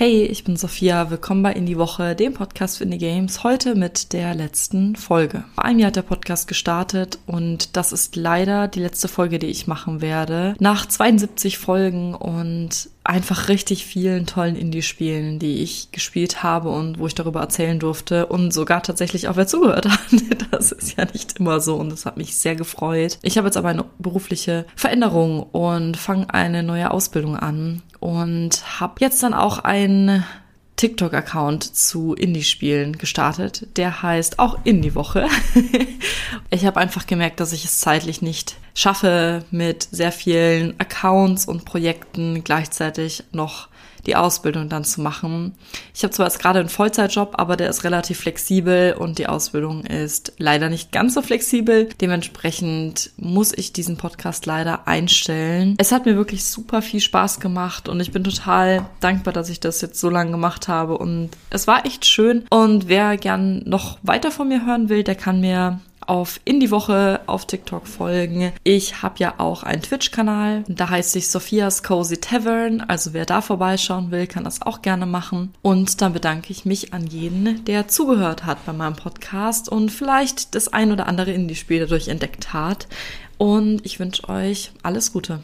Hey, ich bin Sophia, willkommen bei Indie Woche, dem Podcast für Indie Games, heute mit der letzten Folge. Vor einem Jahr hat der Podcast gestartet und das ist leider die letzte Folge, die ich machen werde. Nach 72 Folgen und einfach richtig vielen tollen Indie-Spielen, die ich gespielt habe und wo ich darüber erzählen durfte und sogar tatsächlich auch wer zugehört hat. Das ist ja nicht immer so und das hat mich sehr gefreut. Ich habe jetzt aber eine berufliche Veränderung und fange eine neue Ausbildung an und habe jetzt dann auch ein TikTok-Account zu Indie-Spielen gestartet. Der heißt auch Indie-Woche. ich habe einfach gemerkt, dass ich es zeitlich nicht schaffe, mit sehr vielen Accounts und Projekten gleichzeitig noch die Ausbildung dann zu machen. Ich habe zwar jetzt gerade einen Vollzeitjob, aber der ist relativ flexibel und die Ausbildung ist leider nicht ganz so flexibel. Dementsprechend muss ich diesen Podcast leider einstellen. Es hat mir wirklich super viel Spaß gemacht und ich bin total dankbar, dass ich das jetzt so lange gemacht habe und es war echt schön. Und wer gern noch weiter von mir hören will, der kann mir auf in die Woche auf TikTok folgen. Ich habe ja auch einen Twitch-Kanal, da heißt sich Sophias Cozy Tavern. Also wer da vorbeischauen will, kann das auch gerne machen. Und dann bedanke ich mich an jeden, der zugehört hat bei meinem Podcast und vielleicht das ein oder andere Indie-Spiel dadurch entdeckt hat. Und ich wünsche euch alles Gute.